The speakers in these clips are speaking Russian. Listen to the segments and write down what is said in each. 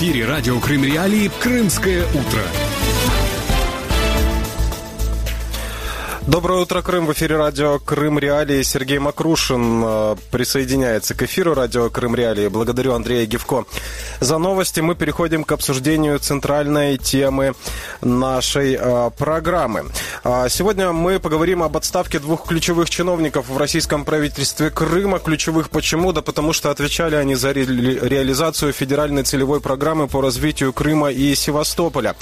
эфире радио Крым Реалии «Крымское утро». Доброе утро, Крым. В эфире радио Крым Реалии. Сергей Макрушин э, присоединяется к эфиру радио Крым Реалии. Благодарю Андрея Гевко за новости. Мы переходим к обсуждению центральной темы нашей э, программы. А сегодня мы поговорим об отставке двух ключевых чиновников в российском правительстве Крыма. Ключевых почему? Да потому что отвечали они за ре реализацию федеральной целевой программы по развитию Крыма и Севастополя.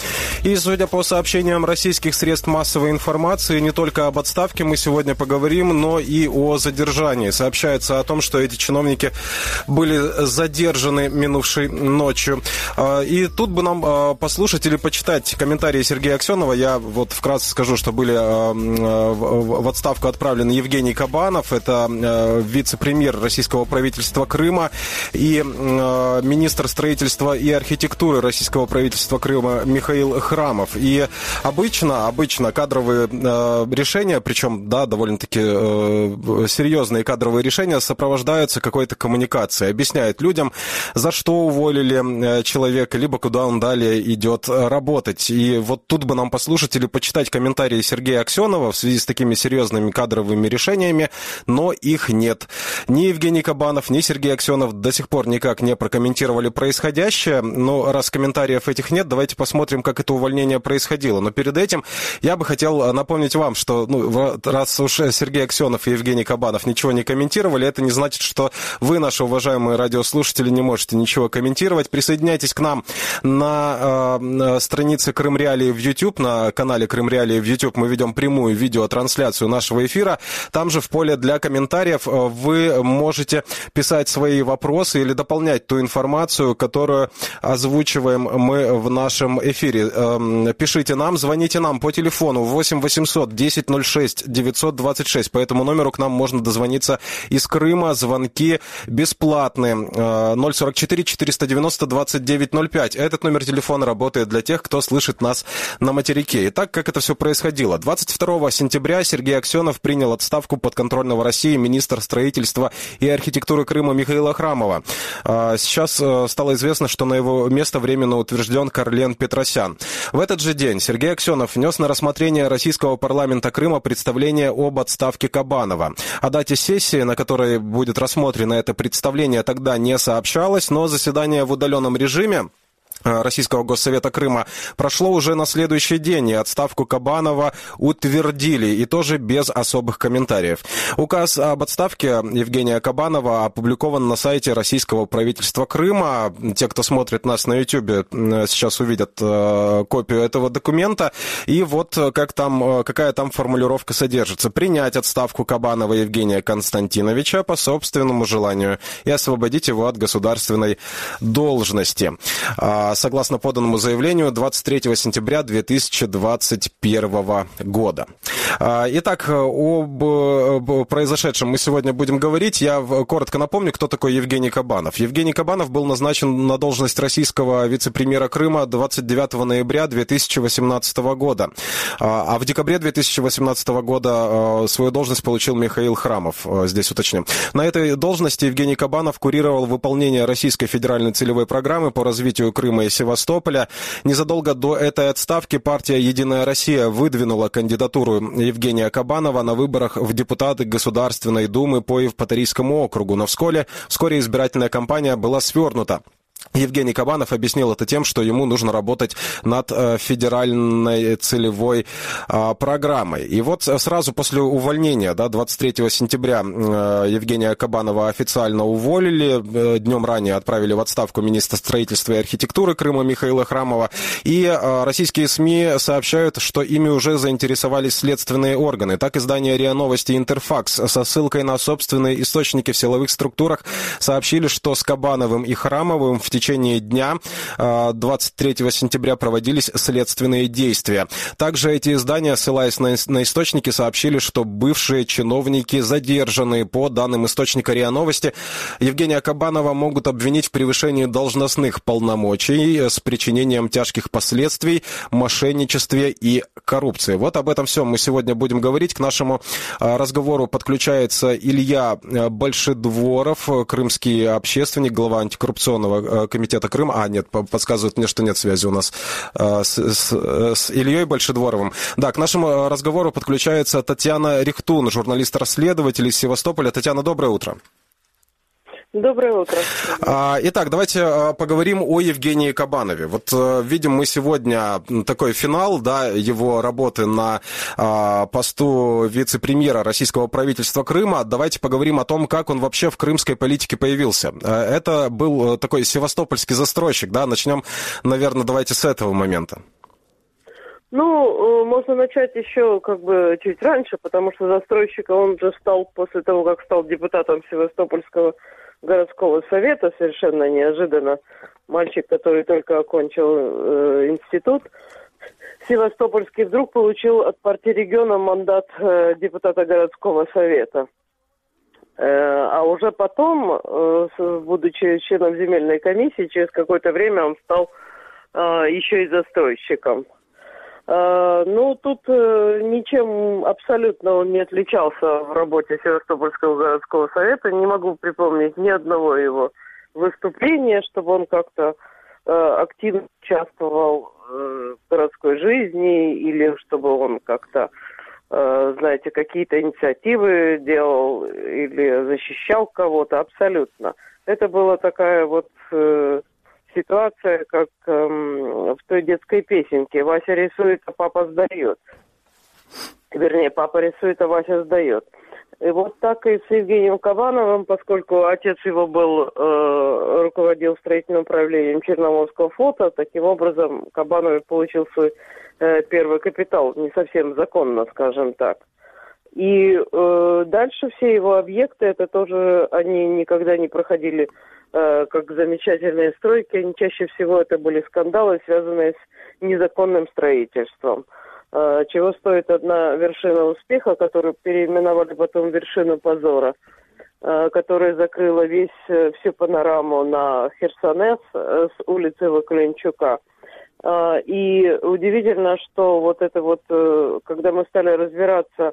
И, судя по сообщениям российских средств массовой информации, не только только об отставке мы сегодня поговорим, но и о задержании. Сообщается о том, что эти чиновники были задержаны минувшей ночью. А, и тут бы нам а, послушать или почитать комментарии Сергея Аксенова. Я вот вкратце скажу, что были а, в отставку отправлены Евгений Кабанов, это вице-премьер российского правительства Крыма, и министр строительства и архитектуры российского правительства Крыма Михаил Храмов. И обычно, обычно кадровые решения решения, причем, да, довольно-таки э, серьезные кадровые решения, сопровождаются какой-то коммуникацией, объясняют людям, за что уволили э, человека, либо куда он далее идет работать. И вот тут бы нам послушать или почитать комментарии Сергея Аксенова в связи с такими серьезными кадровыми решениями, но их нет. Ни Евгений Кабанов, ни Сергей Аксенов до сих пор никак не прокомментировали происходящее. Но раз комментариев этих нет, давайте посмотрим, как это увольнение происходило. Но перед этим я бы хотел напомнить вам, что ну, раз уж Сергей Аксенов и Евгений Кабанов ничего не комментировали, это не значит, что вы, наши уважаемые радиослушатели, не можете ничего комментировать. Присоединяйтесь к нам на э, странице Крым Реалии в YouTube, на канале Крым Реалии в YouTube мы ведем прямую видеотрансляцию нашего эфира. Там же в поле для комментариев э, вы можете писать свои вопросы или дополнять ту информацию, которую озвучиваем мы в нашем эфире. Э, пишите нам, звоните нам по телефону 8 800 10 906 926. По этому номеру к нам можно дозвониться из Крыма. Звонки бесплатные. 044 490 2905. Этот номер телефона работает для тех, кто слышит нас на материке. Итак, как это все происходило? 22 сентября Сергей Аксенов принял отставку подконтрольного России министр строительства и архитектуры Крыма Михаила Храмова. А, сейчас э, стало известно, что на его место временно утвержден Карлен Петросян. В этот же день Сергей Аксенов внес на рассмотрение российского парламента Крыма представление об отставке Кабанова. О дате сессии, на которой будет рассмотрено это представление, тогда не сообщалось, но заседание в удаленном режиме Российского госсовета Крыма прошло уже на следующий день, и отставку Кабанова утвердили, и тоже без особых комментариев. Указ об отставке Евгения Кабанова опубликован на сайте российского правительства Крыма. Те, кто смотрит нас на YouTube, сейчас увидят э, копию этого документа. И вот как там, э, какая там формулировка содержится. Принять отставку Кабанова Евгения Константиновича по собственному желанию и освободить его от государственной должности. А, а, согласно поданному заявлению 23 сентября 2021 года. А, итак, об произошедшем мы сегодня будем говорить. Я коротко напомню, кто такой Евгений Кабанов. Евгений Кабанов был назначен на должность российского вице-премьера Крыма 29 ноября 2018 года. А, а в декабре 2018 года свою должность получил Михаил Храмов, здесь уточним. На этой должности Евгений Кабанов курировал выполнение Российской федеральной целевой программы по развитию Крыма Крыма Севастополя. Незадолго до этой отставки партия «Единая Россия» выдвинула кандидатуру Евгения Кабанова на выборах в депутаты Государственной Думы по Евпаторийскому округу. Но вскоре, вскоре избирательная кампания была свернута. Евгений Кабанов объяснил это тем, что ему нужно работать над э, федеральной целевой а, программой. И вот сразу после увольнения, да, 23 сентября э, Евгения Кабанова официально уволили, э, днем ранее отправили в отставку министра строительства и архитектуры Крыма Михаила Храмова. И российские СМИ сообщают, что ими уже заинтересовались следственные органы. Так издание РИА Новости Интерфакс со ссылкой на собственные источники в силовых структурах сообщили, что с Кабановым и Храмовым в течение дня 23 а, сентября проводились следственные действия. Также эти издания, ссылаясь на, источники, сообщили, что бывшие чиновники задержаны. По данным источника РИА Новости, Евгения Кабанова могут обвинить в превышении должностных полномочий с причинением тяжких последствий, мошенничестве и коррупции. Вот об этом все мы сегодня будем говорить. К нашему а, разговору подключается Илья Большедворов, крымский общественник, глава антикоррупционного комитета Крым. А, нет, подсказывают мне, что нет связи у нас с, с, с Ильей Большедворовым. Да, к нашему разговору подключается Татьяна Рихтун, журналист-расследователь из Севастополя. Татьяна, доброе утро. Доброе утро. А, итак, давайте а, поговорим о Евгении Кабанове. Вот э, видим мы сегодня такой финал да, его работы на а, посту вице-премьера российского правительства Крыма. Давайте поговорим о том, как он вообще в крымской политике появился. Э, это был э, такой севастопольский застройщик. Да? Начнем, наверное, давайте с этого момента. Ну, можно начать еще как бы чуть раньше, потому что застройщика он же стал после того, как стал депутатом Севастопольского городского совета совершенно неожиданно. Мальчик, который только окончил э, институт, Севастопольский вдруг получил от партии региона мандат э, депутата городского совета. Э, а уже потом, э, будучи членом земельной комиссии, через какое-то время он стал э, еще и застройщиком. А, ну, тут э, ничем абсолютно он не отличался в работе Севастопольского городского совета. Не могу припомнить ни одного его выступления, чтобы он как-то э, активно участвовал э, в городской жизни или чтобы он как-то, знаете, какие-то инициативы делал или защищал кого-то. Абсолютно. Это была такая вот ситуация, как эм, в той детской песенке. Вася рисует, а папа сдает. Вернее, папа рисует, а Вася сдает. И вот так и с Евгением Кабановым, поскольку отец его был, э, руководил строительным управлением Черноморского флота, таким образом Кабанов получил свой э, первый капитал, не совсем законно, скажем так. И э, дальше все его объекты, это тоже, они никогда не проходили как замечательные стройки, они чаще всего это были скандалы, связанные с незаконным строительством. Э, чего стоит одна вершина успеха, которую переименовали потом вершину позора, э, которая закрыла весь, всю панораму на Херсонес с улицы Вакленчука. И удивительно, что вот это вот, когда мы стали разбираться,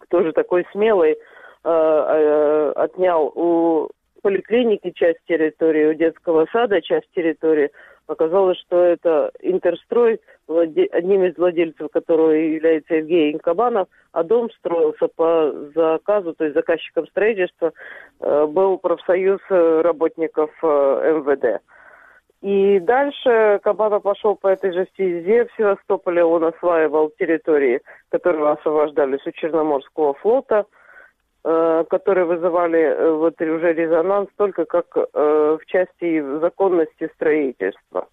кто же такой смелый, отнял у поликлиники часть территории, у детского сада часть территории. Оказалось, что это Интерстрой, одним из владельцев которого является Евгений Кабанов, а дом строился по заказу, то есть заказчиком строительства э, был профсоюз э, работников э, МВД. И дальше Кабанов пошел по этой же стезе. В Севастополе он осваивал территории, которые освобождались у Черноморского флота – которые вызывали э, вот уже резонанс только как э, в части законности строительства.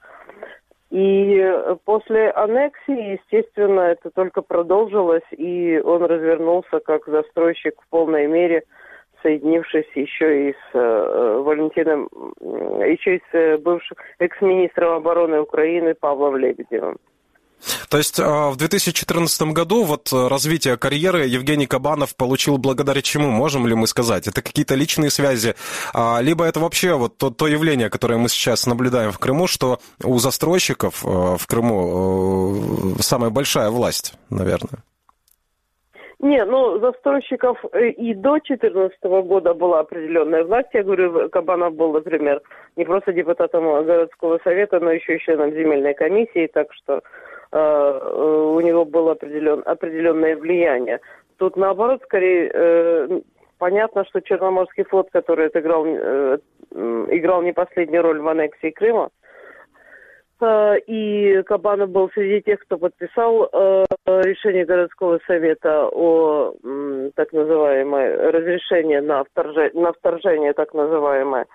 И после аннексии, естественно, это только продолжилось, и он развернулся как застройщик в полной мере, соединившись еще и с э, Валентином, еще и с бывшим экс-министром обороны Украины Павлом Лебедевым. То есть а, в 2014 году вот э, развитие карьеры Евгений Кабанов получил благодаря чему, можем ли мы сказать? Это какие-то личные связи, а, либо это вообще вот то, то явление, которое мы сейчас наблюдаем в Крыму, что у застройщиков э, в Крыму э, самая большая власть, наверное. Не, ну, застройщиков и до 2014 года была определенная власть. Я говорю, Кабанов был, например, не просто депутатом городского совета, но еще и членом земельной комиссии, так что у него было определен, определенное влияние. Тут наоборот, скорее, э, понятно, что Черноморский флот, который отыграл, э, играл не последнюю роль в аннексии Крыма, и Кабанов был среди тех, кто подписал решение городского совета о так называемое разрешение на вторжение, на вторжение так называемое.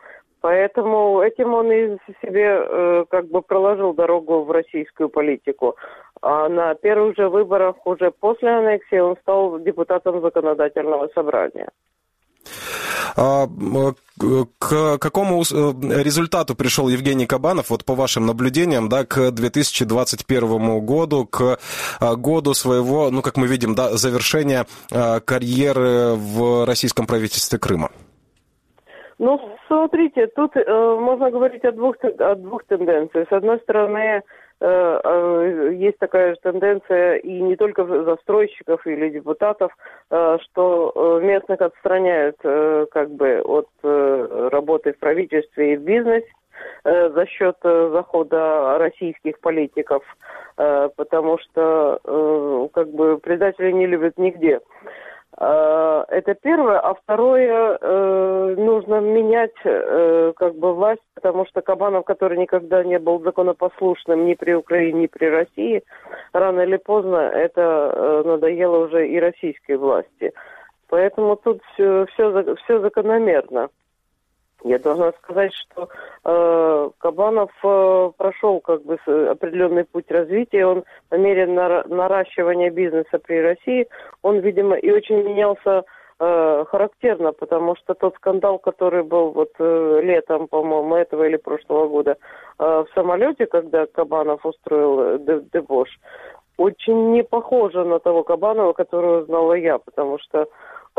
Поэтому этим он и себе э, как бы проложил дорогу в российскую политику. А на первых же выборах уже после аннексии он стал депутатом законодательного собрания. А, к какому э, результату пришел Евгений Кабанов, вот по вашим наблюдениям, да, к 2021 году, к а, году своего, ну, как мы видим, да, завершения а, карьеры в российском правительстве Крыма? Ну, смотрите, тут э, можно говорить о двух, о двух тенденциях. С одной стороны, э, э, есть такая же тенденция и не только застройщиков или депутатов, э, что местных отстраняют как бы от работы в правительстве и в бизнесе. за счет захода российских политиков, потому что как бы предатели не любят нигде. Это первое. А второе, нужно менять как бы власть, потому что Кабанов, который никогда не был законопослушным ни при Украине, ни при России, рано или поздно это надоело уже и российской власти. Поэтому тут все, все, все закономерно. Я должна сказать, что э, Кабанов э, прошел как бы определенный путь развития. Он по мере наращивания бизнеса при России, он, видимо, и очень менялся э, характерно, потому что тот скандал, который был вот э, летом, по-моему, этого или прошлого года э, в самолете, когда Кабанов устроил э, дебош, очень не похоже на того Кабанова, которого знала я, потому что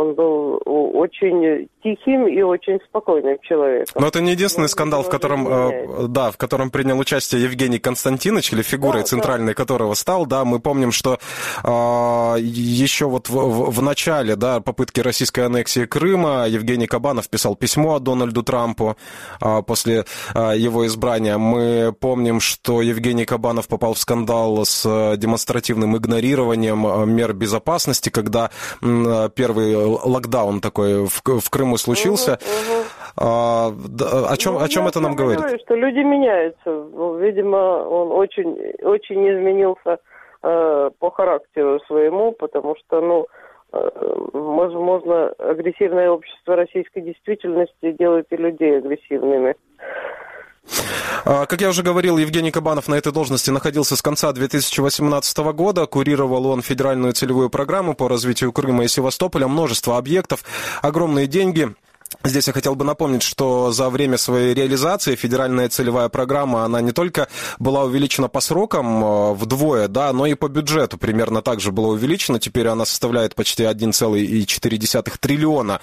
он был очень тихим и очень спокойным человеком. Но это не единственный Но скандал, в котором, э, да, в котором принял участие Евгений Константинович, или фигурой да, центральной да. которого стал, да, мы помним, что э, еще вот в, в, в начале, да, попытки российской аннексии Крыма Евгений Кабанов писал письмо Дональду Трампу э, после э, его избрания. Мы помним, что Евгений Кабанов попал в скандал с демонстративным игнорированием э, мер безопасности, когда э, первый локдаун такой в, в Крыму случился. Угу, угу. А, о чем, ну, о чем это нам говорит? Говорю, что люди меняются. Ну, видимо, он очень, очень изменился э, по характеру своему, потому что, ну, э, возможно, агрессивное общество российской действительности делает и людей агрессивными. А, как я уже говорил, Евгений Кабанов на этой должности находился с конца 2018 года. Курировал он федеральную целевую программу по развитию Крыма и Севастополя. Множество объектов, огромные деньги. Здесь я хотел бы напомнить, что за время своей реализации федеральная целевая программа, она не только была увеличена по срокам э, вдвое, да, но и по бюджету примерно так же была увеличена. Теперь она составляет почти 1,4 триллиона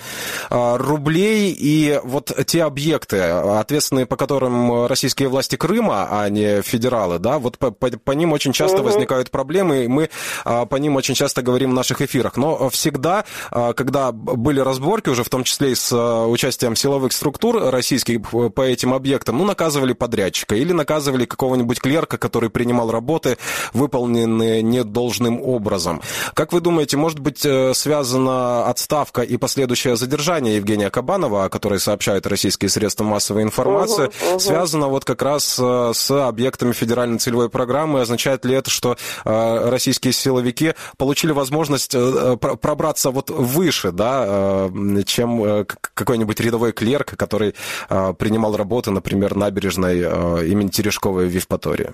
э, рублей. И вот те объекты, ответственные по которым российские власти Крыма, а не федералы, да, вот по, по, по ним очень часто угу. возникают проблемы, и мы э, по ним очень часто говорим в наших эфирах. Но всегда, когда были разборки, уже в том числе и с участием силовых структур российских по этим объектам, ну, наказывали подрядчика или наказывали какого-нибудь клерка, который принимал работы, выполненные недолжным образом. Как вы думаете, может быть э, связана отставка и последующее задержание Евгения Кабанова, о которой сообщают российские средства массовой информации, угу, угу. связано вот как раз э, с объектами федеральной целевой программы? Означает ли это, что э, российские силовики получили возможность пробраться вот выше, да, чем какой-нибудь рядовой клерк, который э, принимал работы, например, набережной э, имени Терешковой в Евпатории?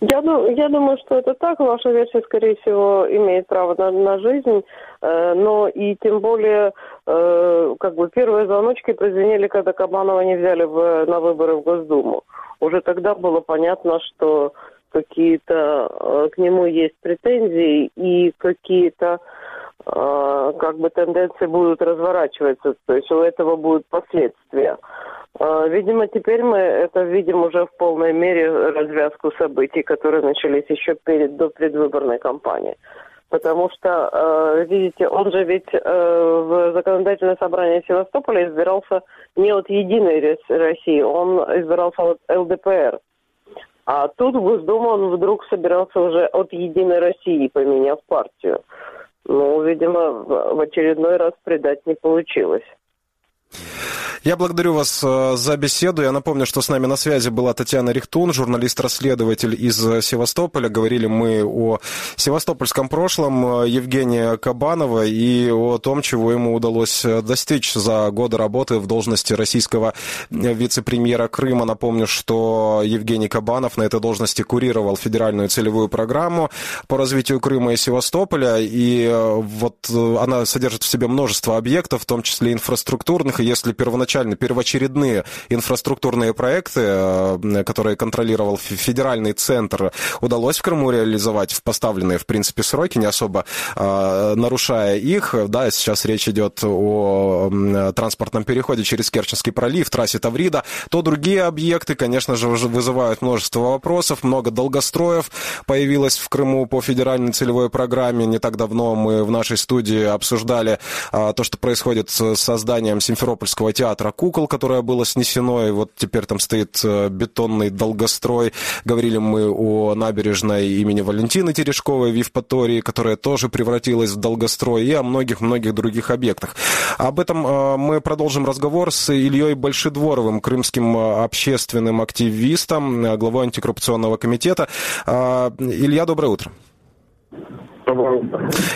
Я, я думаю, что это так. Ваша версия, скорее всего, имеет право на, на жизнь. Э, но и тем более, э, как бы первые звоночки прозвенели, когда Кабанова не взяли в, на выборы в Госдуму. Уже тогда было понятно, что какие-то э, к нему есть претензии и какие-то а, как бы тенденции будут разворачиваться, то есть у этого будут последствия. А, видимо, теперь мы это видим уже в полной мере развязку событий, которые начались еще перед до предвыборной кампании. Потому что, а, видите, он же ведь в законодательное собрание Севастополя избирался не от Единой России, он избирался от ЛДПР. А тут в Госдуму он вдруг собирался уже от Единой России, поменяв партию. Ну, видимо, в очередной раз предать не получилось. Я благодарю вас э, за беседу. Я напомню, что с нами на связи была Татьяна Рихтун, журналист-расследователь из Севастополя. Говорили мы о севастопольском прошлом э, Евгения Кабанова и о том, чего ему удалось э, достичь за годы работы в должности российского вице-премьера Крыма. Напомню, что Евгений Кабанов на этой должности курировал федеральную целевую программу по развитию Крыма и Севастополя. И вот она содержит в себе множество объектов, в том числе инфраструктурных. И если первоначально первоначально первоочередные инфраструктурные проекты, э, которые контролировал федеральный центр, удалось в Крыму реализовать в поставленные, в принципе, сроки, не особо э, нарушая их. Да, сейчас речь идет о транспортном переходе через Керченский пролив, трассе Таврида. То другие объекты, конечно же, вызывают множество вопросов, много долгостроев появилось в Крыму по федеральной целевой программе. Не так давно мы в нашей студии обсуждали э, то, что происходит с созданием Симферопольского театра театра кукол, которое было снесено, и вот теперь там стоит бетонный долгострой. Говорили мы о набережной имени Валентины Терешковой в Евпатории, которая тоже превратилась в долгострой, и о многих-многих других объектах. Об этом мы продолжим разговор с Ильей Большедворовым, крымским общественным активистом, главой антикоррупционного комитета. Илья, доброе утро.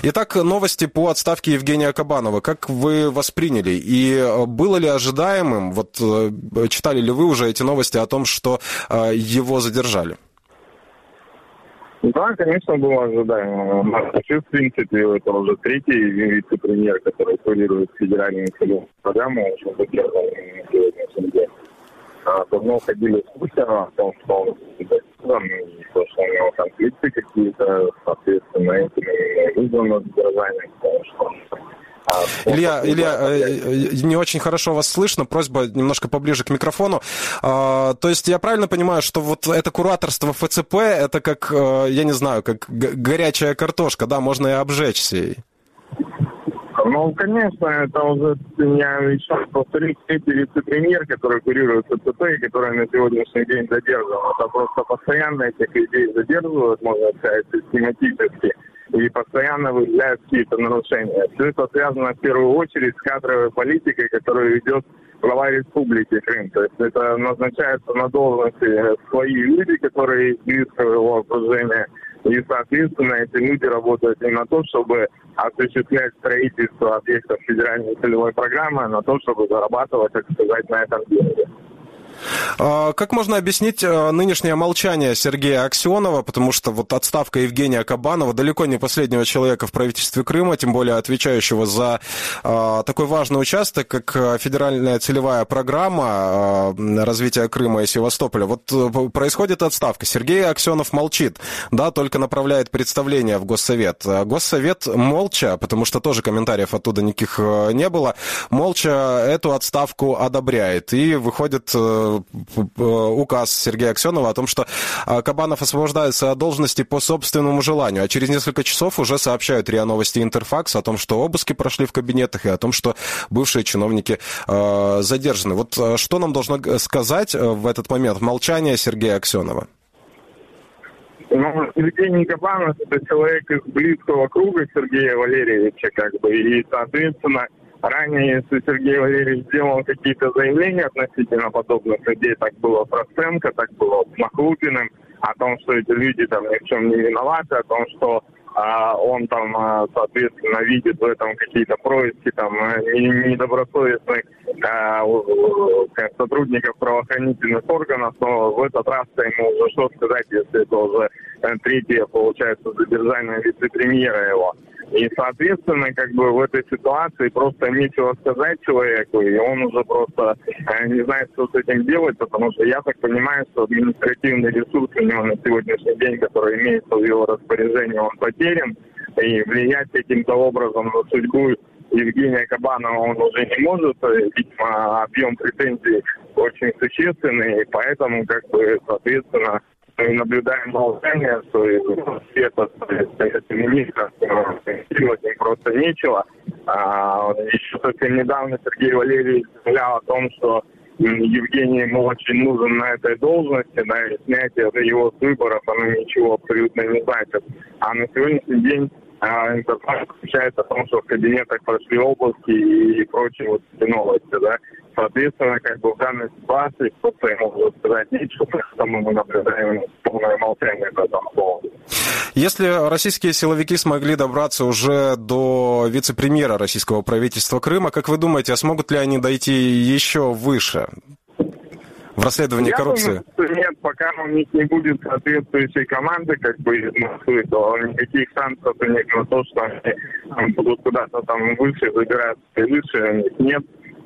Итак, новости по отставке Евгения Кабанова. Как вы восприняли? И э, было ли ожидаемым, вот э, читали ли вы уже эти новости о том, что э, его задержали? Да, конечно, было ожидаемо. Вообще, в принципе, это уже третий вице-премьер, который курирует федеральную программу, уже задержан сегодняшний день. Давно ходили слухи о том, что он там, то, что у него конфликты какие-то, соответственно, этим вызвано задержание, потому что а, Илья, Илья, э, э, не очень хорошо вас слышно, просьба немножко поближе к микрофону. А, то есть я правильно понимаю, что вот это кураторство ФЦП, это как, э, я не знаю, как горячая картошка, да, можно и обжечься ей? Ну, конечно, это уже, я еще повторюсь, третий вице-премьер, который курирует ЦЦП и на сегодняшний день задержан. Это просто постоянно этих людей задерживают, можно сказать, систематически, и постоянно выявляют какие-то нарушения. Все это связано в первую очередь с кадровой политикой, которую ведет глава Республики Крым. То есть это назначается на должности свои люди, которые из близкого его окружения, и, соответственно, эти люди работают не на то, чтобы осуществлять строительство объектов федеральной целевой программы, а на то, чтобы зарабатывать, так сказать, на этом деньги. А, как можно объяснить а, нынешнее молчание Сергея Аксенова, потому что вот отставка Евгения Кабанова, далеко не последнего человека в правительстве Крыма, тем более отвечающего за а, такой важный участок, как федеральная целевая программа развития Крыма и Севастополя. Вот э, происходит отставка. Сергей Аксенов молчит, да, только направляет представление в Госсовет. Госсовет молча, потому что тоже комментариев оттуда никаких э, не было, молча эту отставку одобряет. И выходит э, указ Сергея Аксенова о том, что а, Кабанов освобождается от должности по собственному желанию, а через несколько часов уже сообщают РИА Новости Интерфакс о том, что обыски прошли в кабинетах и о том, что бывшие чиновники э, задержаны. Вот что нам должно сказать э, в этот момент молчание Сергея Аксенова? Ну, Евгений Кабанов – это человек из близкого круга Сергея Валерьевича, как бы, и, соответственно, Ранее, если Сергей Валерьевич сделал какие-то заявления относительно подобных людей, так было с Ростенко, так было с Махлупиным, о том, что эти люди там ни в чем не виноваты, о том, что а, он там, а, соответственно, видит в этом какие-то происки там недобросовестных а, сотрудников правоохранительных органов, но в этот раз-то ему уже что сказать, если это уже э, третье, получается, задержание вице-премьера его. И, соответственно, как бы в этой ситуации просто нечего сказать человеку, и он уже просто э, не знает, что с этим делать, потому что я так понимаю, что административный ресурс у него на сегодняшний день, который имеется в его распоряжении, он потерян, и влиять каким-то образом на судьбу Евгения Кабанова он уже не может, видимо, объем претензий очень существенный, и поэтому, как бы, соответственно, мы наблюдаем молчание, что этот, этот министр, делать им просто нечего. А, еще совсем недавно Сергей Валерьевич заявлял о том, что Евгений ему очень нужен на этой должности, да, и снятие его с выборов, оно ничего абсолютно не значит. А на сегодняшний день а, информация сообщает о том, что в кабинетах прошли области и прочие вот эти новости, да. Соответственно, как бы в данной ситуации кто-то ему может сказать нечего, поэтому мы наблюдаем полное молчание по этому поводу. Если российские силовики смогли добраться уже до вице-премьера российского правительства Крыма, как вы думаете, а смогут ли они дойти еще выше? В расследовании Я коррупции? Думаю, нет, пока у них не будет соответствующей команды, как бы Москвы, то никаких шансов них на то, что они будут куда-то там выше забираться и выше, у них нет.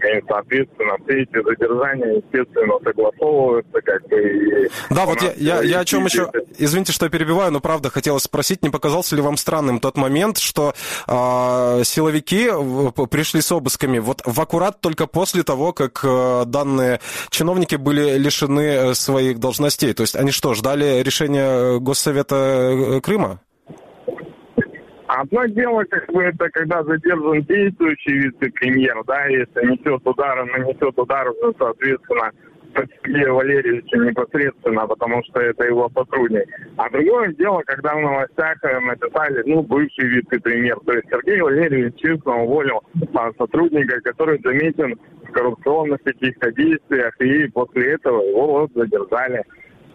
И, соответственно, все эти задержания, естественно, согласовываются, как бы. И да, вот я, я, я о чем еще, извините, что я перебиваю, но правда хотелось спросить, не показался ли вам странным тот момент, что э, силовики пришли с обысками вот в аккурат только после того, как э, данные чиновники были лишены э, своих должностей? То есть они что, ждали решения Госсовета э, Крыма? Одно дело, как бы, это когда задержан действующий вице-премьер, да, если несет удар, нанесет удар, ну, соответственно, Сергея Валерьевича непосредственно, потому что это его сотрудник. А другое дело, когда в новостях э, написали, ну, бывший вице-премьер. То есть Сергей Валерьевич честно уволил а, сотрудника, который заметен в коррупционных каких-то действиях, и после этого его вот задержали.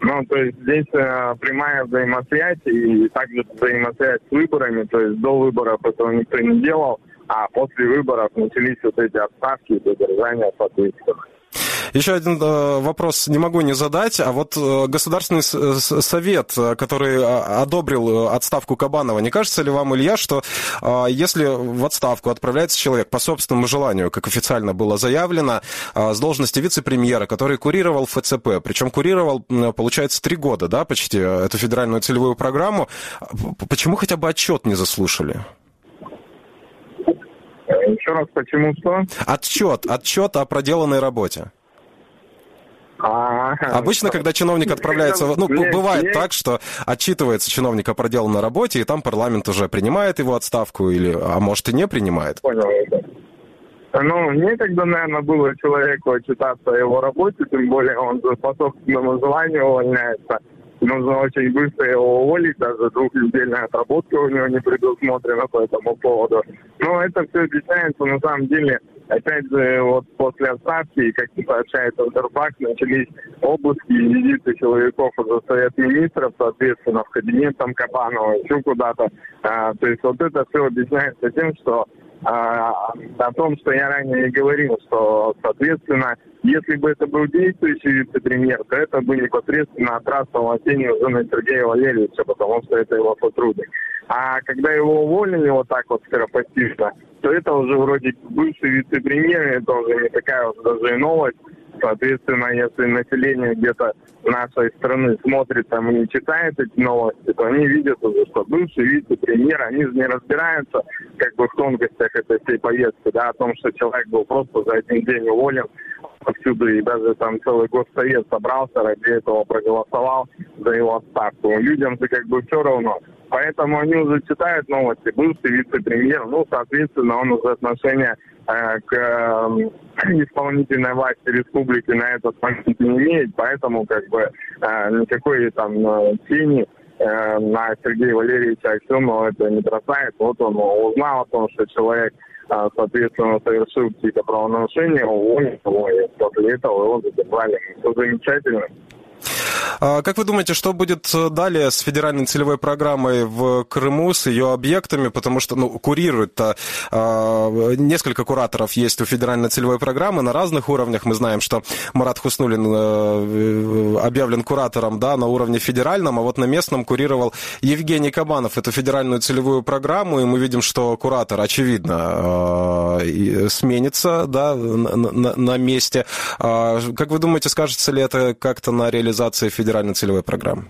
Ну, то есть здесь э, прямая взаимосвязь и также взаимосвязь с выборами. То есть до выборов этого никто не делал, а после выборов начались вот эти отставки и задержания соответственно. Еще один э, вопрос не могу не задать. А вот э, Государственный совет, э, который одобрил отставку Кабанова, не кажется ли вам, Илья, что если в отставку отправляется человек по собственному желанию, как официально было заявлено, с должности вице-премьера, который курировал ФЦП, причем курировал, получается, три года, да, почти, эту федеральную целевую программу, почему хотя бы отчет не заслушали? Еще раз, почему что? Отчет, отчет о проделанной работе. Обычно, когда чиновник отправляется... Ну, бывает так, что отчитывается чиновник о проделанной работе, и там парламент уже принимает его отставку, или, а может и не принимает. Понял Ну, некогда, наверное, было человеку отчитаться о его работе, тем более он по собственному желанию увольняется. Нужно очень быстро его уволить, даже двухнедельная отработка у него не предусмотрена по этому поводу. Но это все объясняется на самом деле Опять же, вот после отставки, как сообщает Интерфакс, начались обыски и визиты силовиков в Совет Министров, соответственно, в кабинет там Кабанова, еще куда-то. А, то есть вот это все объясняется тем, что о том, что я ранее говорил, что, соответственно, если бы это был действующий вице-премьер, то это бы непосредственно отрасло тени уже на Сергея Валерьевича, потому что это его сотрудник. А когда его уволили вот так вот скоропостижно, то это уже вроде бывший вице-премьер, это уже не такая вот даже и новость. Соответственно, если население где-то нашей страны смотрит там и читает эти новости, то они видят уже, что бывший вице-премьер, они же не разбираются как бы в тонкостях этой всей повестки, да, о том, что человек был просто за один день уволен повсюду, и даже там целый госсовет собрался, ради этого проголосовал за его отставку. Людям же как бы все равно. Поэтому они уже читают новости. Бывший вице-премьер, ну, соответственно, он уже отношение э, к э, исполнительной власти республики на этот момент не имеет, поэтому как бы э, никакой там э, тени на Сергея Валерьевича Аксенова это не бросает. Вот он узнал о том, что человек соответственно, совершил какие-то правонарушения, уволил его, и после этого его задержали. Все замечательно. А как вы думаете, что будет э, далее с федеральной целевой программой в Крыму, с ее объектами? Потому что ну, курирует-то э, несколько кураторов есть у федеральной целевой программы на разных уровнях. Мы знаем, что Марат Хуснулин э, объявлен куратором да, на уровне федеральном, а вот на местном курировал Евгений Кабанов эту федеральную целевую программу, и мы видим, что куратор, очевидно, э, сменится да, на, на, месте. Э, как вы думаете, скажется ли это как-то на реализации федеральной целевой программы?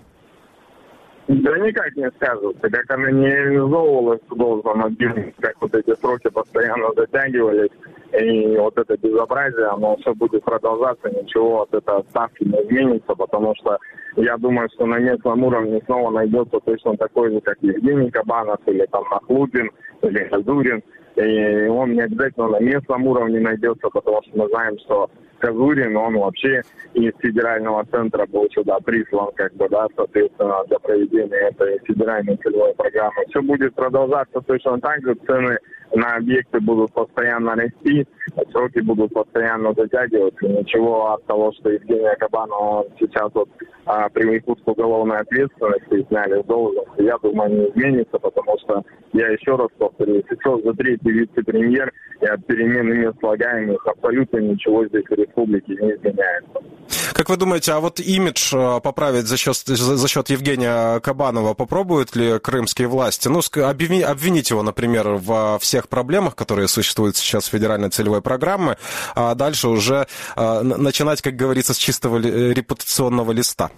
Да никак не скажется. Как она не реализовывалась должном объеме, как вот эти сроки постоянно затягивались, и вот это безобразие, оно все будет продолжаться, ничего от этой ставки не изменится, потому что я думаю, что на местном уровне снова найдется точно такой же, как Евгений Кабанов, или там Нахлупин, или Хазурин, и он не обязательно на местном уровне найдется, потому что мы знаем, что Казурин, он вообще из федерального центра был сюда прислан, как бы, да, соответственно, для проведения этой федеральной целевой программы. Все будет продолжаться точно так же, цены на объекты будут постоянно расти, сроки будут постоянно затягиваться. Ничего от того, что Евгения Кабанова сейчас вот а, привлекут к уголовной ответственности сняли с должности, я думаю, не изменится, потому что, я еще раз повторю, сейчас за третий вице-премьер и от перемены мест слагаемых абсолютно ничего здесь в республике не изменяется. Как вы думаете, а вот имидж э, поправить за счет, за счет Евгения Кабанова попробуют ли крымские власти? Ну, обвинить его, например, во всех проблемах, которые существуют сейчас в федеральной целевой программе, а дальше уже э, начинать, как говорится, с чистого репутационного листа?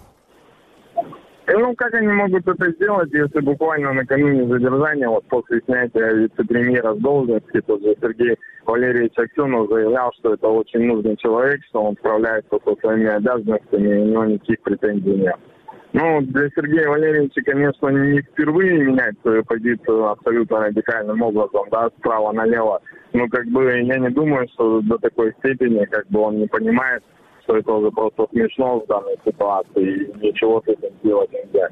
Ну, как они могут это сделать, если буквально накануне задержания, вот после снятия вице-премьера с должности, тот же Сергей Валерьевич Аксенов заявлял, что это очень нужный человек, что он справляется со своими обязанностями, и у него никаких претензий нет. Ну, для Сергея Валерьевича, конечно, не впервые менять свою позицию абсолютно радикальным образом, да, справа налево. Но как бы я не думаю, что до такой степени, как бы он не понимает, что это уже просто смешно в данной ситуации, и ничего с этим сделать нельзя.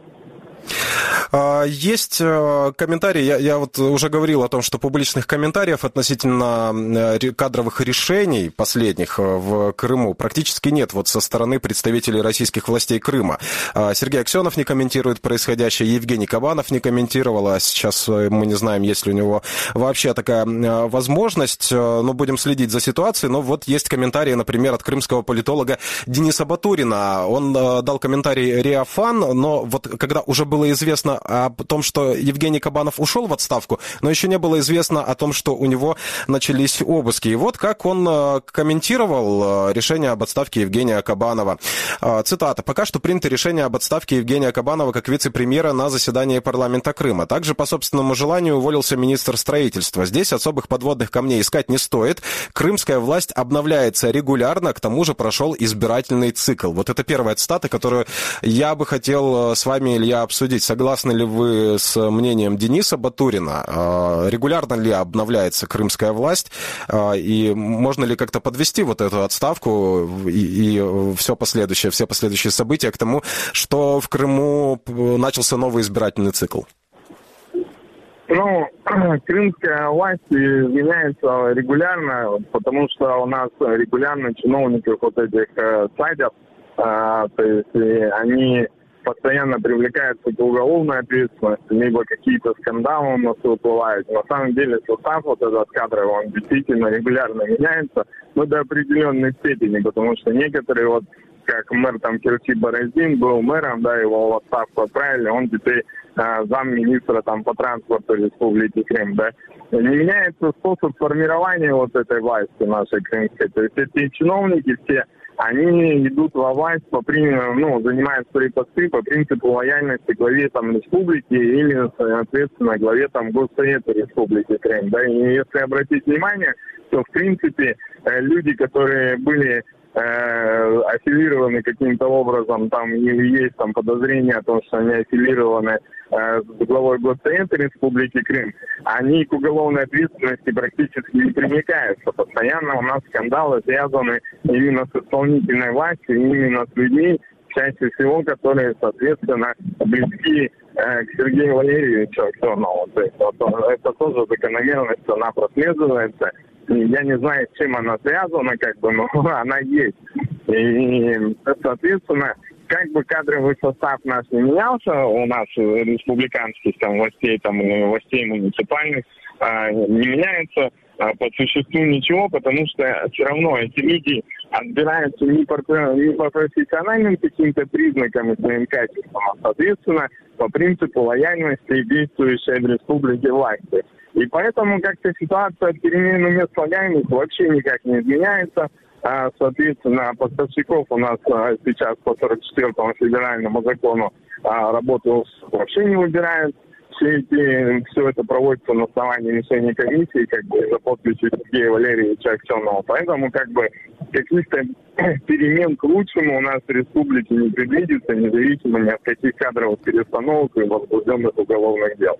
А, есть э, комментарии, я, я вот уже говорил о том, что публичных комментариев относительно э, кадровых решений последних э, в Крыму практически нет вот со стороны представителей российских властей Крыма. А, Сергей Аксенов не комментирует происходящее, Евгений Кабанов не комментировал, а сейчас мы не знаем, есть ли у него вообще такая возможность, но будем следить за ситуацией. Но вот есть комментарии, например, от крымского политолога Дениса Батурина. Он дал комментарий Реафан, но вот когда уже было известно о том, что Евгений Кабанов ушел в отставку, но еще не было известно о том, что у него начались обыски. И вот как он э, комментировал э, решение об отставке Евгения Кабанова. Э, цитата. «Пока что принято решение об отставке Евгения Кабанова как вице-премьера на заседании парламента Крыма. Также по собственному желанию уволился министр строительства. Здесь особых подводных камней искать не стоит. Крымская власть обновляется регулярно, к тому же прошел избирательный цикл». Вот это первая цитата, которую я бы хотел с вами, Илья, обсудить. Согласны ли вы с мнением Дениса Батурина? А, регулярно ли обновляется крымская власть? А, и можно ли как-то подвести вот эту отставку и, и все последующее, все последующие события к тому, что в Крыму начался новый избирательный цикл? Ну, крымская власть изменяется регулярно, потому что у нас регулярно чиновники вот этих э, сайтов, э, то есть они постоянно привлекаются к уголовной ответственности, либо какие-то скандалы у нас выплывают. На самом деле состав вот этот кадровый, он действительно регулярно меняется, но до определенной степени, потому что некоторые вот как мэр там Кирчи Бороздин был мэром, да, его в отставку отправили, он теперь э, замминистра там по транспорту Республики Крым, да. Не меняется способ формирования вот этой власти нашей крымской. То есть эти чиновники все они идут во власть по ну, занимают свои посты по принципу лояльности главе там республики или, соответственно, главе там Госсовета Республики Крым. Да? И если обратить внимание, то, в принципе, э, люди, которые были э, аффилированы каким-то образом, там есть там подозрения о том, что они аффилированы э, с главой Госсовета Республики Крым, они к уголовной ответственности практически не примыкаются. Постоянно у нас скандалы связаны именно с исполнительной властью, именно с людьми, чаще всего, которые, соответственно, близки э, к Сергею Валерьевичу Аксенову. То есть вот, это тоже закономерность, она прослеживается я не знаю, с чем она связана, как бы, но она есть. И, соответственно, как бы кадровый состав наш не менялся, у нас республиканских там властей, там властей муниципальных, а, не меняется а, по существу ничего, потому что все равно эти люди отбираются не по, не по профессиональным каким-то признакам и своим качествам, а, соответственно, по принципу лояльности действующей в республике власти. И поэтому как-то ситуация от перемены мест слагаемых вообще никак не изменяется. А, соответственно, поставщиков у нас а, сейчас по 44-му федеральному закону а, работу вообще не выбирают. Все, эти, все это проводится на основании решения комиссии, как бы за подписью Сергея Валерьевича Аксенова. Поэтому как бы каких-то перемен к лучшему у нас в республике не предвидится, независимо ни от каких кадровых перестановок и возбужденных уголовных дел.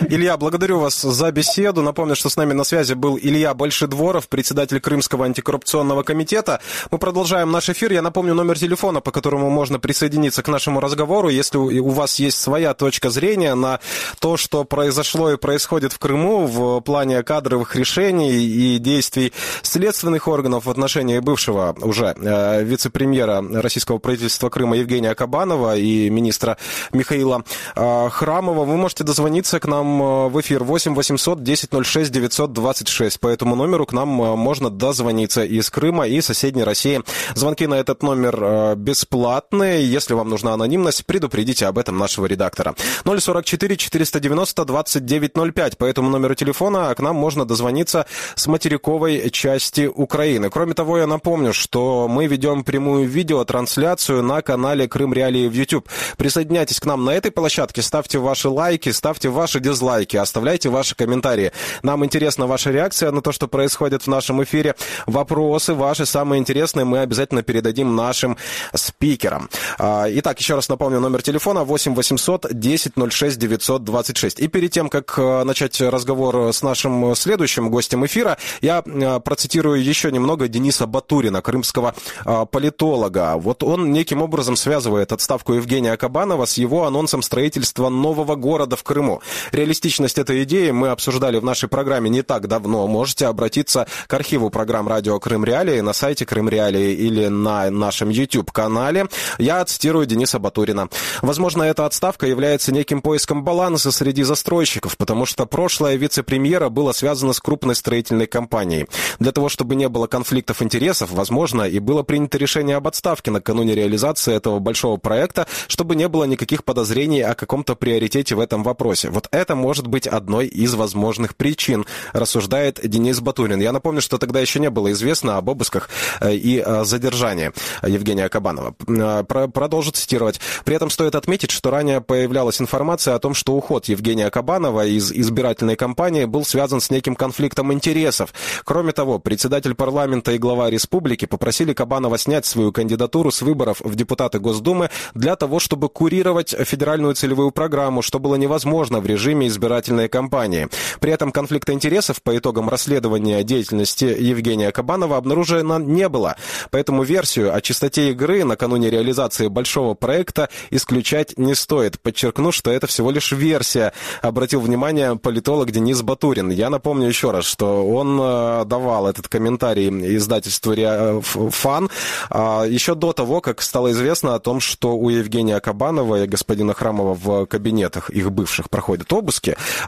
Илья, благодарю вас за беседу. Напомню, что с нами на связи был Илья Большедворов, председатель Крымского антикоррупционного комитета. Мы продолжаем наш эфир. Я напомню номер телефона, по которому можно присоединиться к нашему разговору. Если у вас есть своя точка зрения на то, что произошло и происходит в Крыму в плане кадровых решений и действий следственных органов в отношении бывшего уже э, вице-премьера российского правительства Крыма Евгения Кабанова и министра Михаила э, Храмова, вы можете дозвониться к нам нам э, в эфир 8 800 10 926. По этому номеру к нам э, можно дозвониться из Крыма и соседней России. Звонки на этот номер э, бесплатные. Если вам нужна анонимность, предупредите об этом нашего редактора. 044 490 2905. По этому номеру телефона к нам можно дозвониться с материковой части Украины. Кроме того, я напомню, что мы ведем прямую видеотрансляцию на канале Крым Реалии в YouTube. Присоединяйтесь к нам на этой площадке, ставьте ваши лайки, ставьте ваши ваши дизлайки, оставляйте ваши комментарии. Нам интересна ваша реакция на то, что происходит в нашем эфире. Вопросы ваши самые интересные мы обязательно передадим нашим спикерам. А, итак, еще раз напомню, номер телефона 8 800 10 06 926. И перед тем, как э, начать разговор с нашим следующим гостем эфира, я э, процитирую еще немного Дениса Батурина, крымского э, политолога. Вот он неким образом связывает отставку Евгения Кабанова с его анонсом строительства нового города в Крыму. Реалистичность этой идеи мы обсуждали в нашей программе не так давно. Можете обратиться к архиву программ «Радио Крым Реалии» на сайте Крым Реалии или на нашем YouTube-канале. Я цитирую Дениса Батурина. Возможно, эта отставка является неким поиском баланса среди застройщиков, потому что прошлое вице-премьера было связано с крупной строительной компанией. Для того, чтобы не было конфликтов интересов, возможно, и было принято решение об отставке накануне реализации этого большого проекта, чтобы не было никаких подозрений о каком-то приоритете в этом вопросе. Вот это может быть одной из возможных причин, рассуждает Денис Батурин. Я напомню, что тогда еще не было известно об обысках э, и задержании Евгения Кабанова. Э, продолжу цитировать. При этом стоит отметить, что ранее появлялась информация о том, что уход Евгения Кабанова из избирательной кампании был связан с неким конфликтом интересов. Кроме того, председатель парламента и глава республики попросили Кабанова снять свою кандидатуру с выборов в депутаты Госдумы для того, чтобы курировать федеральную целевую программу, что было невозможно в режиме избирательной кампании. При этом конфликта интересов по итогам расследования деятельности Евгения Кабанова обнаружено не было. Поэтому версию о чистоте игры накануне реализации большого проекта исключать не стоит. Подчеркну, что это всего лишь версия, обратил внимание политолог Денис Батурин. Я напомню еще раз, что он э, давал этот комментарий издательству «Фан» а, еще до того, как стало известно о том, что у Евгения Кабанова и господина Храмова в кабинетах их бывших проходят обыски.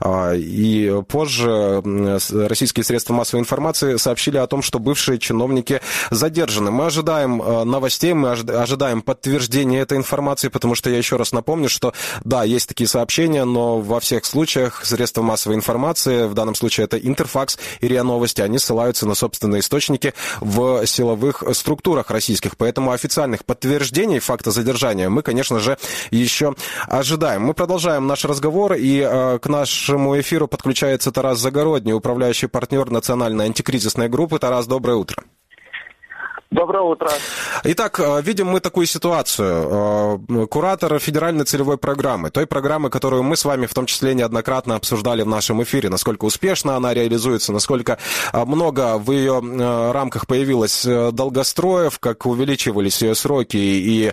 А, и позже российские средства массовой информации сообщили о том, что бывшие чиновники задержаны. Мы ожидаем э, новостей, мы ожидаем подтверждения этой информации, потому что я еще раз напомню, что да, есть такие сообщения, но во всех случаях средства массовой информации, в данном случае это Интерфакс и РИА Новости, они ссылаются на собственные источники в силовых структурах российских. Поэтому официальных подтверждений факта задержания мы, конечно же, еще ожидаем. Мы продолжаем наш разговор, и э, к нашему эфиру подключается Тарас Загородний, управляющий партнер национальной антикризисной группы. Тарас, доброе утро. Доброе утро. Итак, э, видим мы такую ситуацию. Э, куратор федеральной целевой программы, той программы, которую мы с вами в том числе неоднократно обсуждали в нашем эфире, насколько успешно она реализуется, насколько э, много в ее рамках появилось долгостроев, как увеличивались ее сроки и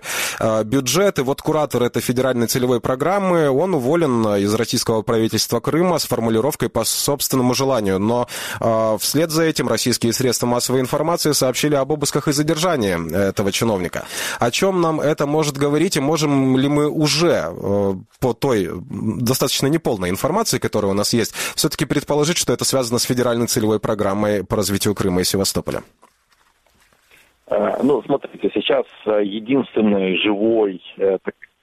бюджеты. Вот куратор этой федеральной целевой программы, он уволен из российского правительства Крыма с формулировкой по собственному желанию. Но вслед за этим российские средства массовой информации сообщили об обысках и задержание этого чиновника. О чем нам это может говорить и можем ли мы уже э, по той достаточно неполной информации, которая у нас есть, все-таки предположить, что это связано с федеральной целевой программой по развитию Крыма и Севастополя? Э, ну, смотрите, сейчас э, единственный живой,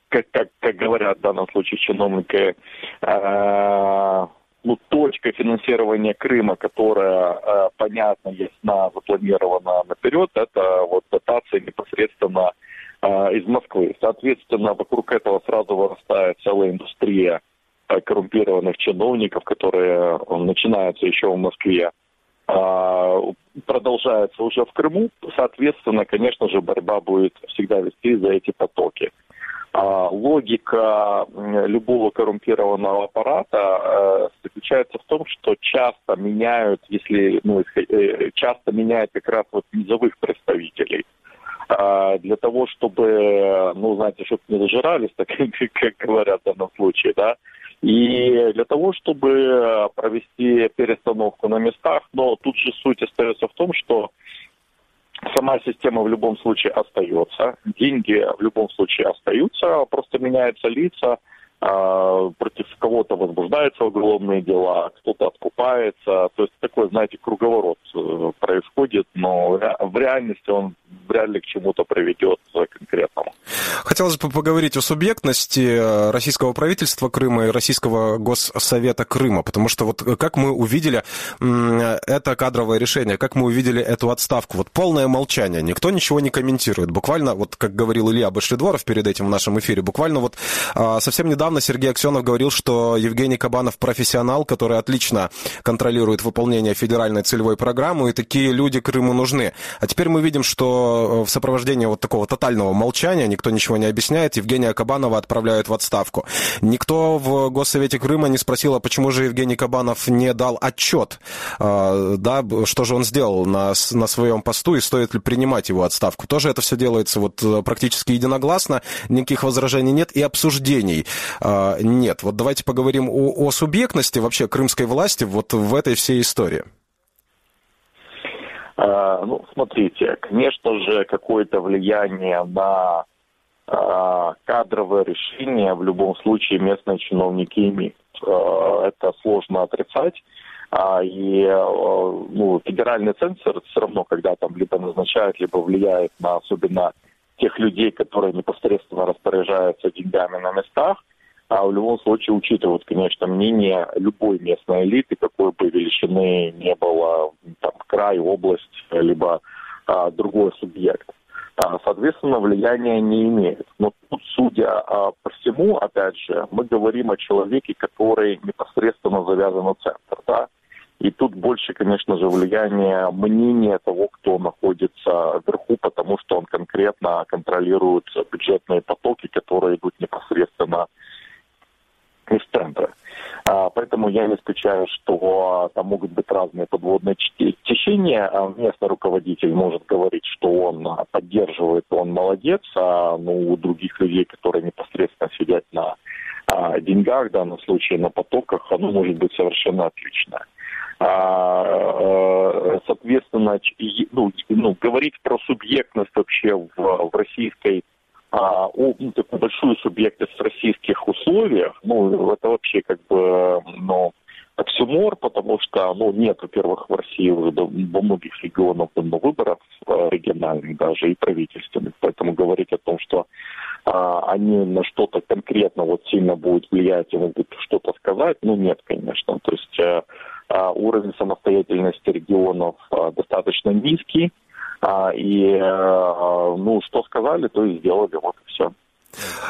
как, как, как говорят в данном случае чиновники, ну, точка финансирования Крыма, которая, э, понятно, ясна, запланирована наперед, это вот дотация непосредственно э, из Москвы. Соответственно, вокруг этого сразу вырастает целая индустрия э, коррумпированных чиновников, которые э, начинаются еще в Москве, э, продолжается уже в Крыму. Соответственно, конечно же, борьба будет всегда вести за эти потоки. А, логика любого коррумпированного аппарата э, заключается в том, что часто меняют, если ну, э, часто меняют как раз вот низовых представителей. А, для того, чтобы, ну, знаете, чтобы не зажирались, так как говорят в данном случае, да, и для того, чтобы провести перестановку на местах, но тут же суть остается в том, что Сама система в любом случае остается, деньги в любом случае остаются, просто меняются лица, против кого-то возбуждаются уголовные дела, кто-то откупается. То есть такой, знаете, круговорот э, происходит, но в реальности он вряд ли к чему-то приведет конкретному. Хотелось бы поговорить о субъектности э, российского правительства Крыма и российского госсовета Крыма, потому что вот как мы увидели это кадровое решение, как мы увидели эту отставку, вот полное молчание, никто ничего не комментирует. Буквально, вот как говорил Илья Башлидворов перед этим в нашем эфире, буквально вот а, совсем недавно Сергей Аксенов говорил, что Евгений Кабанов профессионал, который отлично контролирует выполнение федеральной целевой программы, и такие люди Крыму нужны. А теперь мы видим, что в сопровождении вот такого тотального молчания никто ничего не объясняет. Евгения Кабанова отправляют в отставку. Никто в Госсовете Крыма не спросил, а почему же Евгений Кабанов не дал отчет, а, да, что же он сделал на, на своем посту и стоит ли принимать его отставку. Тоже это все делается вот э, практически единогласно, никаких возражений нет и обсуждений нет. Вот давайте поговорим о, о субъектности вообще крымской власти вот в этой всей истории. А, ну, смотрите, конечно же, какое-то влияние на а, кадровое решение в любом случае местные чиновники имеют. А, это сложно отрицать. А, и ну, федеральный центр все равно, когда там либо назначает, либо влияет на особенно тех людей, которые непосредственно распоряжаются деньгами на местах, а в любом случае учитывают, конечно, мнение любой местной элиты, какой бы величины не было там, край, область, либо а, другой субъект. А, соответственно, влияния не имеет. Но тут, судя а, по всему, опять же, мы говорим о человеке, который непосредственно завязан на центр, да, и тут больше, конечно же, влияние мнения того, кто находится вверху, потому что он конкретно контролирует бюджетные потоки, которые идут непосредственно из центра. А, поэтому я не исключаю, что там могут быть разные подводные течения. А местный руководитель может говорить, что он поддерживает, он молодец, а ну, у других людей, которые непосредственно сидят на а, деньгах, в данном случае на потоках, оно может быть совершенно отличное. А, э, соответственно, ну, ну, говорить про субъектность вообще в, в российской а, о ну, такую большую субъектность в российских условиях, ну, это вообще как бы, ну, оксюмор, потому что, ну, нет, во-первых, в России во многих регионах давно выборов э, региональных даже и правительственных, поэтому говорить о том, что а, они на что-то конкретно вот сильно будут влиять и могут что-то сказать, ну, нет, конечно, то есть а, а, уровень самостоятельности регионов а, достаточно низкий, и, э, ну, что сказали, то и сделали, вот и все.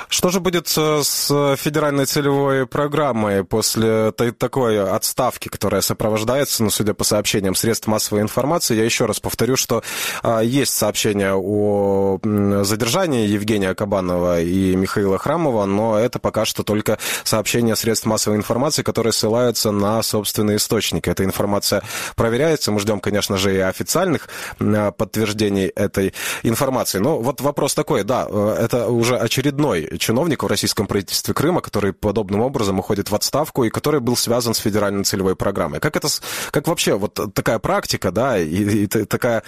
Что же будет с федеральной целевой программой после такой отставки, которая сопровождается, ну, судя по сообщениям средств массовой информации? Я еще раз повторю, что а, есть сообщение о задержании Евгения Кабанова и Михаила Храмова, но это пока что только сообщения средств массовой информации, которые ссылаются на собственные источники. Эта информация проверяется. Мы ждем, конечно же, и официальных подтверждений этой информации. Но вот вопрос такой, да, э, это уже очередной очередной чиновник в российском правительстве Крыма, который подобным образом уходит в отставку и который был связан с федеральной целевой программой. Как это, как вообще вот такая практика, да, и, и такая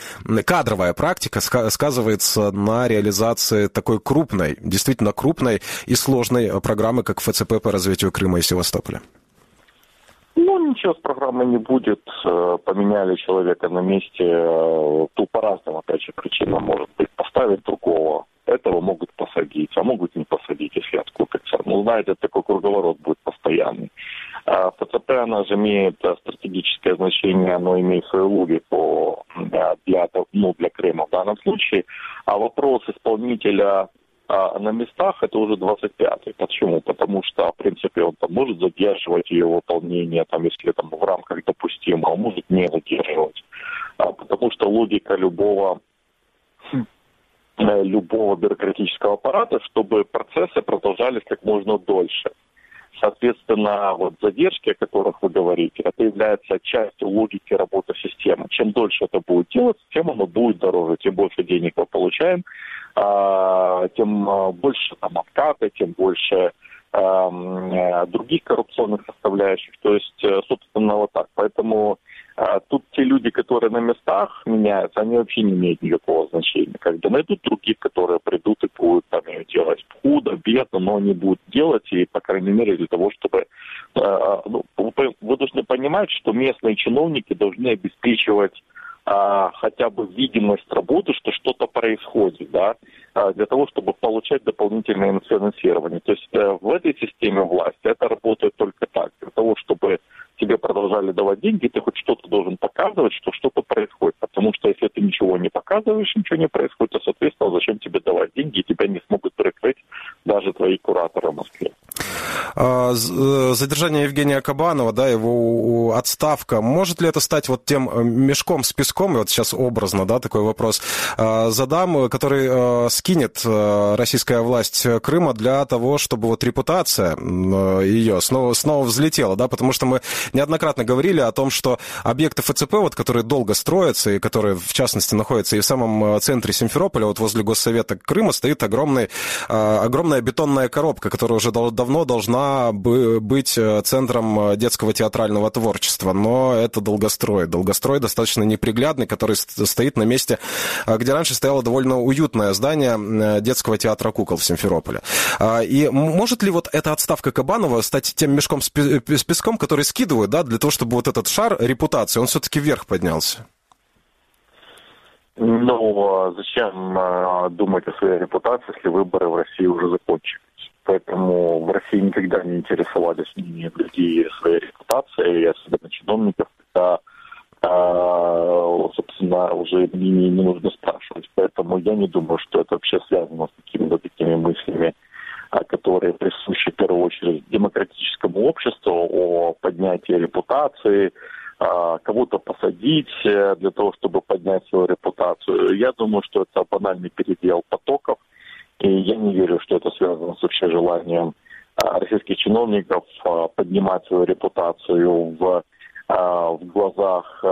кадровая практика сказывается на реализации такой крупной, действительно крупной и сложной программы, как ФЦП по развитию Крыма и Севастополя? Ну, ничего с программой не будет. Э, поменяли человека на месте. Э, тут по разным, опять же, причинам может быть. Поставить другого этого могут посадить, а могут не посадить, если откупятся. Ну, знаете, такой круговорот будет постоянный. А ФЦП, она же имеет а, стратегическое значение, оно имеет свою логику для, ну, для Крыма в данном случае. А вопрос исполнителя а на местах это уже 25-й. Почему? Потому что, в принципе, он там может задерживать ее выполнение, там, если там в рамках допустимо, а может не задерживать. А, потому что логика любого любого бюрократического аппарата, чтобы процессы продолжались как можно дольше. Соответственно, вот задержки, о которых вы говорите, это является частью логики работы системы. Чем дольше это будет делаться, тем оно будет дороже, тем больше денег мы получаем, а, тем а, больше там откаты, тем больше э, других коррупционных составляющих. То есть, э, собственно, вот так. Поэтому а тут те люди, которые на местах меняются, они вообще не имеют никакого значения. Как бы найдут других, которые придут и будут там делать худо, бедно, но они будут делать, и, по крайней мере, для того, чтобы... Э, ну, вы, вы должны понимать, что местные чиновники должны обеспечивать а, хотя бы видимость работы, что что-то происходит, да, а, для того, чтобы получать дополнительное финансирование. То есть э, в этой системе власти это работает только так. Для того, чтобы тебе продолжали давать деньги, ты хоть что-то должен показывать, что что-то происходит. Потому что если ты ничего не показываешь, ничего не происходит, то, соответственно, зачем тебе давать деньги, и тебя не смогут прикрыть даже твои кураторы в Москве. А, э, задержание Евгения Кабанова, да, его отставка, может ли это стать вот тем э, мешком с песком, вот сейчас образно, да, такой вопрос а, задам, который э, скинет российская власть Крыма для того, чтобы вот репутация ее снова, снова взлетела, да, потому что мы неоднократно говорили о том, что объекты ФЦП, вот, которые долго строятся и которые, в частности, находятся и в самом центре Симферополя, вот возле Госсовета Крыма, стоит огромный, огромная бетонная коробка, которая уже давно должна быть э, центром э, детского театрального творчества, но это долгострой. Долгострой достаточно неприглядный, который стоит на месте, э, где раньше стояло довольно уютное здание детского театра кукол в Симферополе. А, и может ли вот эта отставка Кабанова стать тем мешком с песком, который скидывают, да, для того, чтобы вот этот шар репутации, он все-таки вверх поднялся? Ну, а зачем думать о своей репутации, если выборы в России уже закончились? Поэтому в России никогда не интересовались ни другие своей репутацией, особенно чиновников, когда, э, собственно, уже не, не нужно спрашивать. Поэтому я не думаю, что это вообще связано с какими-то такими мыслями, которые присущи в первую очередь демократическому обществу о поднятии репутации, кого-то посадить э, для того, чтобы поднять свою репутацию. Я думаю, что это банальный передел потоков, и я не верю, что это связано с вообще желанием а, российских чиновников а, поднимать свою репутацию в, а, в глазах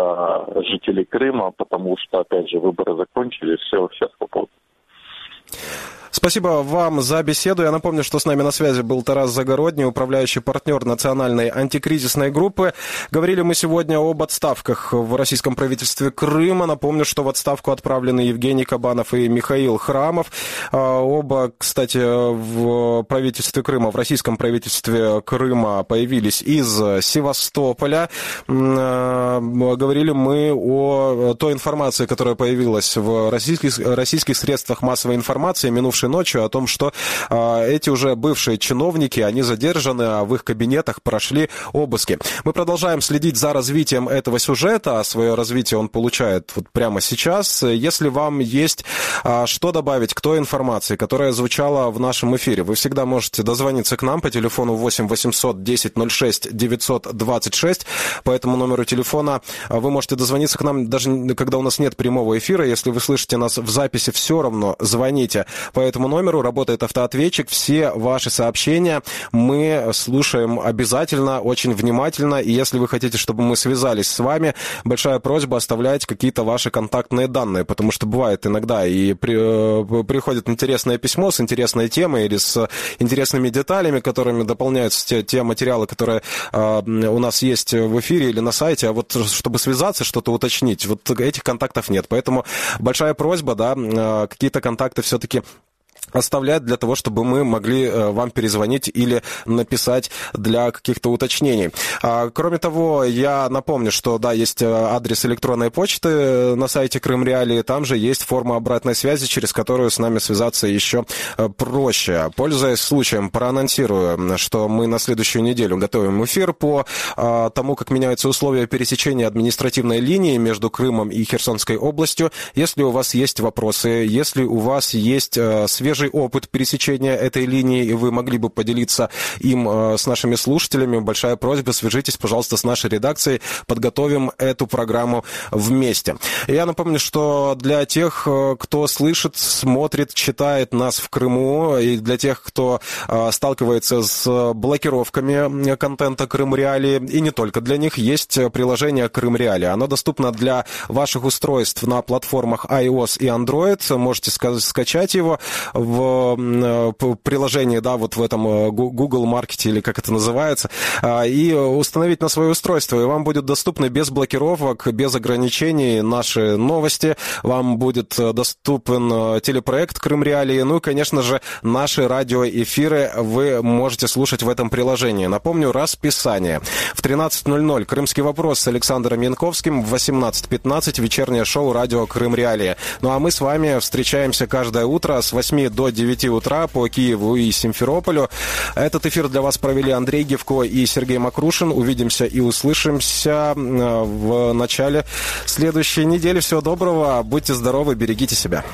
жителей Крыма, потому что, опять же, выборы закончились, все, все свободны. Спасибо вам за беседу. Я напомню, что с нами на связи был Тарас Загородний, управляющий партнер национальной антикризисной группы. Говорили мы сегодня об отставках в российском правительстве Крыма. Напомню, что в отставку отправлены Евгений Кабанов и Михаил Храмов. А, оба, кстати, в правительстве Крыма, в российском правительстве Крыма появились из Севастополя. А, говорили мы о той информации, которая появилась в российских, российских средствах массовой информации минувшей минувшей ночью о том, что э, эти уже бывшие чиновники, они задержаны, а в их кабинетах прошли обыски. Мы продолжаем следить за развитием этого сюжета, а свое развитие он получает вот прямо сейчас. Если вам есть э, что добавить к той информации, которая звучала в нашем эфире, вы всегда можете дозвониться к нам по телефону 8 800 10 06 926. По этому номеру телефона вы можете дозвониться к нам, даже когда у нас нет прямого эфира. Если вы слышите нас в записи, все равно звоните по этому номеру, работает автоответчик. Все ваши сообщения мы слушаем обязательно, очень внимательно. И если вы хотите, чтобы мы связались с вами, большая просьба оставлять какие-то ваши контактные данные, потому что бывает иногда и при, э, приходит интересное письмо с интересной темой или с интересными деталями, которыми дополняются те, те материалы, которые э, у нас есть в эфире или на сайте, а вот чтобы связаться, что-то уточнить, вот этих контактов нет. Поэтому большая просьба, да, э, какие-то контакты все-таки все-таки оставлять для того, чтобы мы могли э, вам перезвонить или написать для каких-то уточнений. А, кроме того, я напомню, что да, есть э, адрес электронной почты на сайте Крым Реалии, там же есть форма обратной связи, через которую с нами связаться еще э, проще. Пользуясь случаем, проанонсирую, что мы на следующую неделю готовим эфир по а, тому, как меняются условия пересечения административной линии между Крымом и Херсонской областью. Если у вас есть вопросы, если у вас есть свежие свежий опыт пересечения этой линии, и вы могли бы поделиться им э, с нашими слушателями, большая просьба, свяжитесь, пожалуйста, с нашей редакцией, подготовим эту программу вместе. Я напомню, что для тех, э, кто слышит, смотрит, читает нас в Крыму, и для тех, кто э, сталкивается с блокировками контента Крым Реали, и не только для них, есть приложение Крым Реали. Оно доступно для ваших устройств на платформах iOS и Android. Можете скачать его в приложении, да, вот в этом Google Market или как это называется, и установить на свое устройство, и вам будет доступны без блокировок, без ограничений наши новости, вам будет доступен телепроект «Крым Реалии», ну и, конечно же, наши радиоэфиры вы можете слушать в этом приложении. Напомню, расписание. В 13.00 «Крымский вопрос» с Александром Янковским, в 18.15 вечернее шоу «Радио Крым Реалии». Ну а мы с вами встречаемся каждое утро с 8 до 9 утра по Киеву и Симферополю. Этот эфир для вас провели Андрей Гевко и Сергей Макрушин. Увидимся и услышимся в начале следующей недели. Всего доброго, будьте здоровы, берегите себя.